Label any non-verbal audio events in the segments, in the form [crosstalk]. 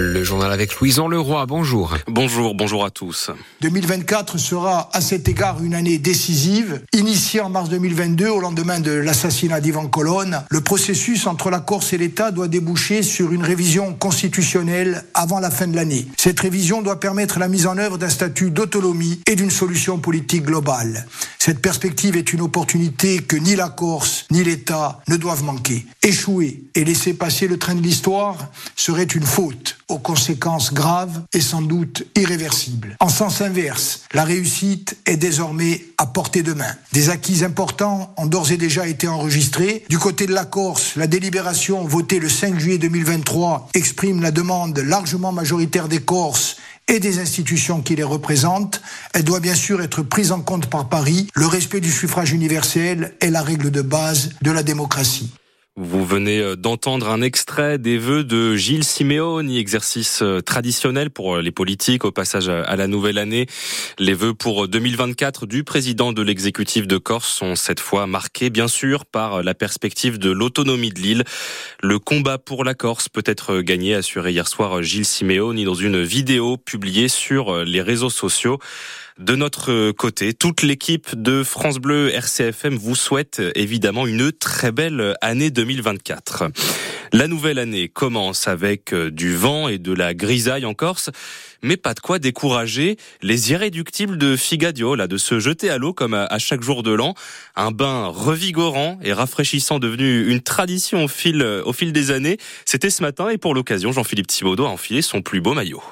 Le journal avec Louison Leroy, bonjour. Bonjour, bonjour à tous. 2024 sera à cet égard une année décisive. Initiée en mars 2022 au lendemain de l'assassinat d'Ivan Colonne, le processus entre la Corse et l'État doit déboucher sur une révision constitutionnelle avant la fin de l'année. Cette révision doit permettre la mise en œuvre d'un statut d'autonomie et d'une solution politique globale. Cette perspective est une opportunité que ni la Corse ni l'État ne doivent manquer. Échouer et laisser passer le train de l'histoire serait une faute aux conséquences graves et sans doute irréversibles. En sens inverse, la réussite est désormais à portée de main. Des acquis importants ont d'ores et déjà été enregistrés. Du côté de la Corse, la délibération votée le 5 juillet 2023 exprime la demande largement majoritaire des Corses et des institutions qui les représentent. Elle doit bien sûr être prise en compte par Paris. Le respect du suffrage universel est la règle de base de la démocratie. Vous venez euh, d'entendre un extrait des vœux de Gilles Simeoni, exercice euh, traditionnel pour euh, les politiques au passage à la nouvelle année. Les vœux pour 2024 du président de l'exécutif de Corse sont cette fois marqués bien sûr par la perspective de l'autonomie de l'île. Le combat pour la Corse peut être gagné, assuré hier soir Gilles Simeoni dans une vidéo publiée sur les réseaux sociaux. De notre côté, toute l'équipe de France Bleu RCFM vous souhaite évidemment une très belle année 2024. La nouvelle année commence avec euh, du vent et de la grisaille en Corse, mais pas de quoi décourager les irréductibles de Figadio, là, de se jeter à l'eau comme à chaque jour de l'an. Un bain revigorant et rafraîchissant devenu une tradition au fil, au fil des années. C'était ce matin et pour l'occasion, Jean-Philippe Thibaudot a enfilé son plus beau maillot.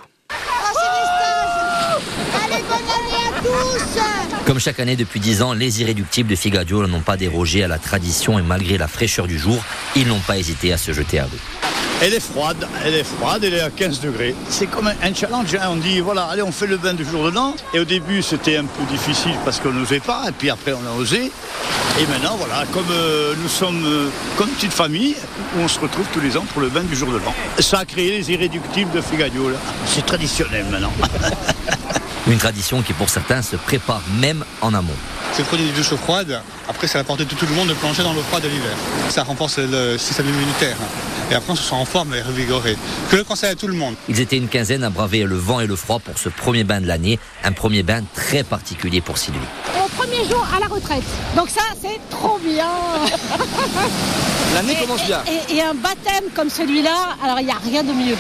Comme chaque année depuis 10 ans, les irréductibles de Figadio n'ont pas dérogé à la tradition et malgré la fraîcheur du jour, ils n'ont pas hésité à se jeter à l'eau. Elle est froide, elle est froide, elle est à 15 degrés. C'est comme un challenge, hein. on dit voilà, allez on fait le bain du jour de l'an. Et au début c'était un peu difficile parce qu'on n'osait pas, et puis après on a osé. Et maintenant voilà, comme euh, nous sommes euh, comme une petite famille, où on se retrouve tous les ans pour le bain du jour de l'an. Ça a créé les irréductibles de Figadio C'est traditionnel maintenant. [laughs] Une tradition qui pour certains se prépare même en amont. C'est le produit des douches froides. Après, c'est la portée de tout le monde de plonger dans l'eau froide de l'hiver. Ça renforce le système immunitaire. Et après, on se sent en forme et revigoré. Que le conseil à tout le monde. Ils étaient une quinzaine à braver le vent et le froid pour ce premier bain de l'année. Un premier bain très particulier pour Sylvie. Au premier jour à la retraite. Donc ça, c'est trop bien. [laughs] L'année commence bien. Et, un baptême comme celui-là, alors il n'y a rien de mieux.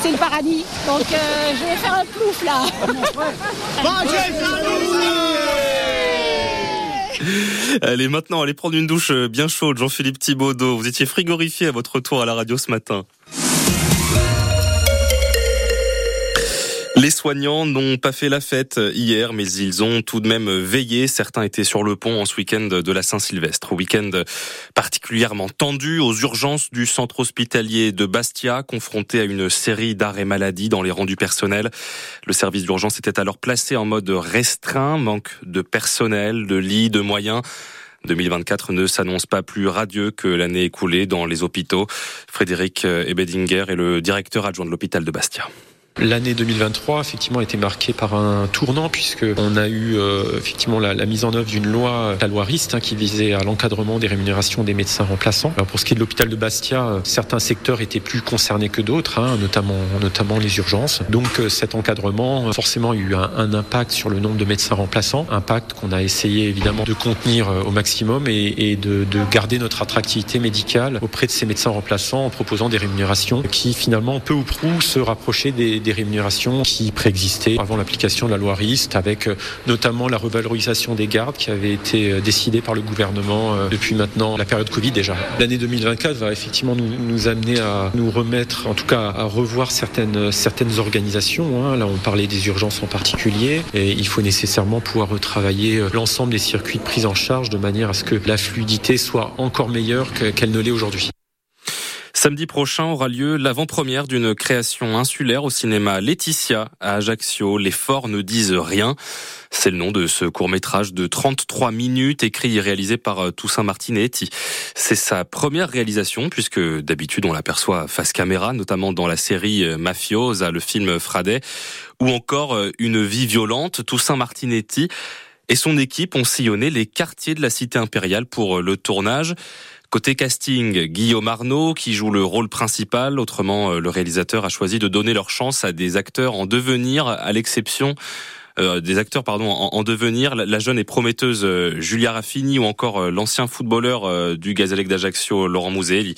C'est le paradis. Donc euh, je vais faire un plouf là. Allez, maintenant, allez prendre une douche bien chaude, Jean-Philippe Thibaudot. Vous étiez frigorifié à votre retour à la radio ce matin. Les soignants n'ont pas fait la fête hier, mais ils ont tout de même veillé. Certains étaient sur le pont en ce week-end de la Saint-Sylvestre. Week-end particulièrement tendu aux urgences du centre hospitalier de Bastia, confronté à une série d'arrêts maladie dans les rangs du personnel. Le service d'urgence était alors placé en mode restreint, manque de personnel, de lits, de moyens. 2024 ne s'annonce pas plus radieux que l'année écoulée dans les hôpitaux. Frédéric Ebedinger est le directeur adjoint de l'hôpital de Bastia. L'année 2023 effectivement a été marquée par un tournant puisque on a eu euh, effectivement la, mise en œuvre d'une loi, la loi RIST, hein, qui visait à l'encadrement des rémunérations des médecins remplaçants. Alors pour ce qui est de l'hôpital de Bastia, euh, certains secteurs étaient plus concernés que d'autres, hein, notamment notamment les urgences. Donc euh, cet encadrement forcément a eu un, un, impact sur le nombre de médecins remplaçants, impact qu'on a essayé évidemment de contenir au maximum et, et de, de, garder notre attractivité médicale auprès de ces médecins remplaçants en proposant des rémunérations qui finalement peu ou prou se rapprochaient des des rémunérations qui préexistaient avant l'application de la loi RIST, avec euh, notamment la revalorisation des gardes qui avait été euh, décidée par le gouvernement euh, depuis maintenant la période Covid déjà. L'année 2024 va effectivement nous, nous, amener à nous remettre, en tout cas à revoir certaines, certaines organisations. Hein. Là, on parlait des urgences en particulier, et il faut nécessairement pouvoir retravailler l'ensemble des circuits de prise en charge de manière à ce que la fluidité soit encore meilleure qu'elle ne l'est aujourd'hui. Samedi prochain aura lieu l'avant-première d'une création insulaire au cinéma Laetitia à Ajaccio. Les forts ne disent rien. C'est le nom de ce court-métrage de 33 minutes écrit et réalisé par euh, Toussaint Martinetti. C'est sa première réalisation puisque d'habitude on l'aperçoit face caméra, notamment dans la série euh, Mafiosa, le film Fradet, ou encore euh, Une vie violente. Toussaint Martinetti et son équipe ont sillonné les quartiers de la cité impériale pour le tournage. Côté casting, Guillaume Arnaud qui joue le rôle principal. Autrement, le réalisateur a choisi de donner leur chance à des acteurs en devenir, à l'exception euh, des acteurs pardon en, devenir. La, jeune et prometteuse euh, Julia Raffini ou encore euh, l'ancien footballeur du Gazélec d'Ajaccio Laurent Mouzelli.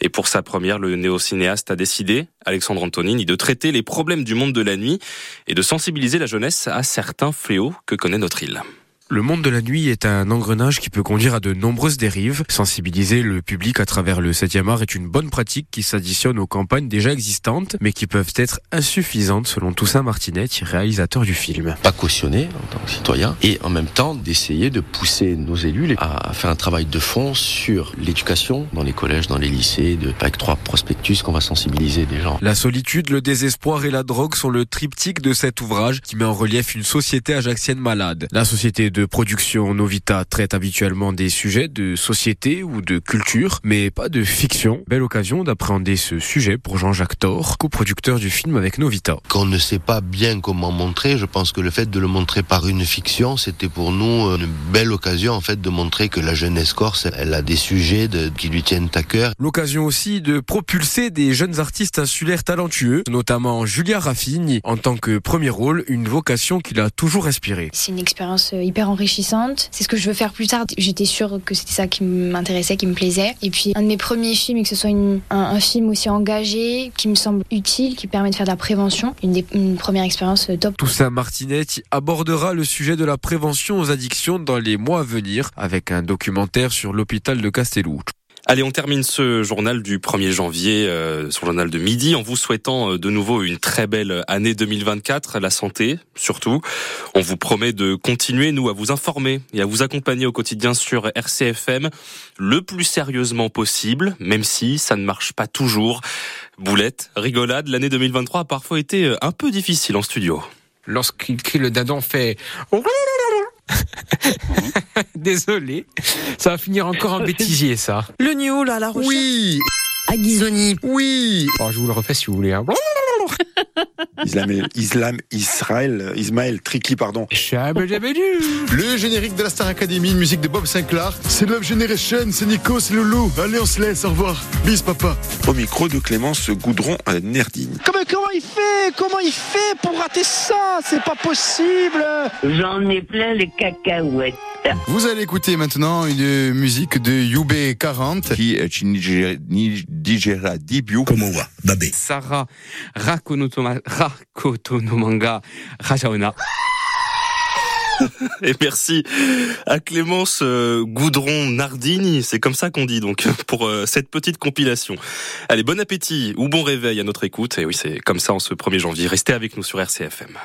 Et pour sa première, le néo-cinéaste a décidé, Alexandre Antonini, de traiter les problèmes du monde de la nuit et de sensibiliser la jeunesse à certains fléaux que connaît notre île. Le monde de la nuit est un engrenage qui peut conduire à de nombreuses dérives. Sensibiliser le public à travers le 7e art est une bonne pratique qui s'additionne aux campagnes déjà existantes, mais qui peuvent être insuffisantes selon Toussaint Martinet, réalisateur du film. Pas cautionner en tant que citoyen et en même temps d'essayer de pousser nos élus à faire un travail de fond sur l'éducation dans les collèges, dans les lycées, de, avec trois prospectus qu'on va sensibiliser des gens. La solitude, le désespoir et la drogue sont le triptyque de cet ouvrage qui met en relief une société ajaxienne malade. La société de production Novita traite habituellement des sujets de société ou de culture, mais pas de fiction. Belle occasion d'appréhender ce sujet pour Jean-Jacques Thor, coproducteur du film avec Novita. Qu'on ne sait pas bien comment montrer, je pense que le fait de le montrer par une fiction, c'était pour nous une belle occasion en fait de montrer que la jeunesse corse, elle a des sujets qui lui tiennent à cœur. L'occasion aussi de propulser des jeunes artistes insulaires talentueux, notamment Julia Raffini, en tant que premier rôle, une vocation qu'il a toujours inspiré. C'est une expérience hyper enrichissante. C'est ce que je veux faire plus tard. J'étais sûre que c'était ça qui m'intéressait, qui me plaisait. Et puis un de mes premiers films, et que ce soit un, film aussi engagé, qui me semble utile, qui permet de faire de la prévention, une, première expérience top. Toussaint Martinetti abordera le sujet de la prévention aux addictions dans les mois à venir avec un documentaire sur l'hôpital de Castellou. Allez, on termine ce journal du 1er janvier, euh, ce journal de midi, en vous souhaitant euh, de nouveau une très belle année 2024, la santé surtout. On vous promet de continuer, nous, à vous informer et à vous accompagner au quotidien sur RCFM le plus sérieusement possible, même si ça ne marche pas toujours. Boulette, rigolade, l'année 2023 a parfois été euh, un peu difficile en studio. Lorsqu'il crie le dindon fait [laughs] Désolé. Ça va finir encore en bêtisier, ça. Le new, là, la recherche. Oui. Aguizoni. Oui. Oh, je vous le refais si vous voulez. Hein. [laughs] Islam, Islam, Israël, Ismaël, Triki, pardon. Le générique de la Star Academy, une musique de Bob Sinclair. C'est Love Generation, c'est Nico, c'est Loulou. Allez, on se laisse, au revoir. Bis, papa. Au micro de Clémence Goudron à Nerdine. Comment, comment il fait Comment il fait pour rater ça? C'est pas possible J'en ai plein les cacahuètes. Vous allez écouter maintenant une musique de Yube 40 qui est Nigera Dibiu va? Babé Sarah Rakotonomanga Rajaona Et merci à Clémence euh, Goudron Nardini, c'est comme ça qu'on dit donc [laughs] pour euh, cette petite compilation. Allez, bon appétit ou bon réveil à notre écoute. Et oui, c'est comme ça en ce 1er janvier. Restez avec nous sur RCFM.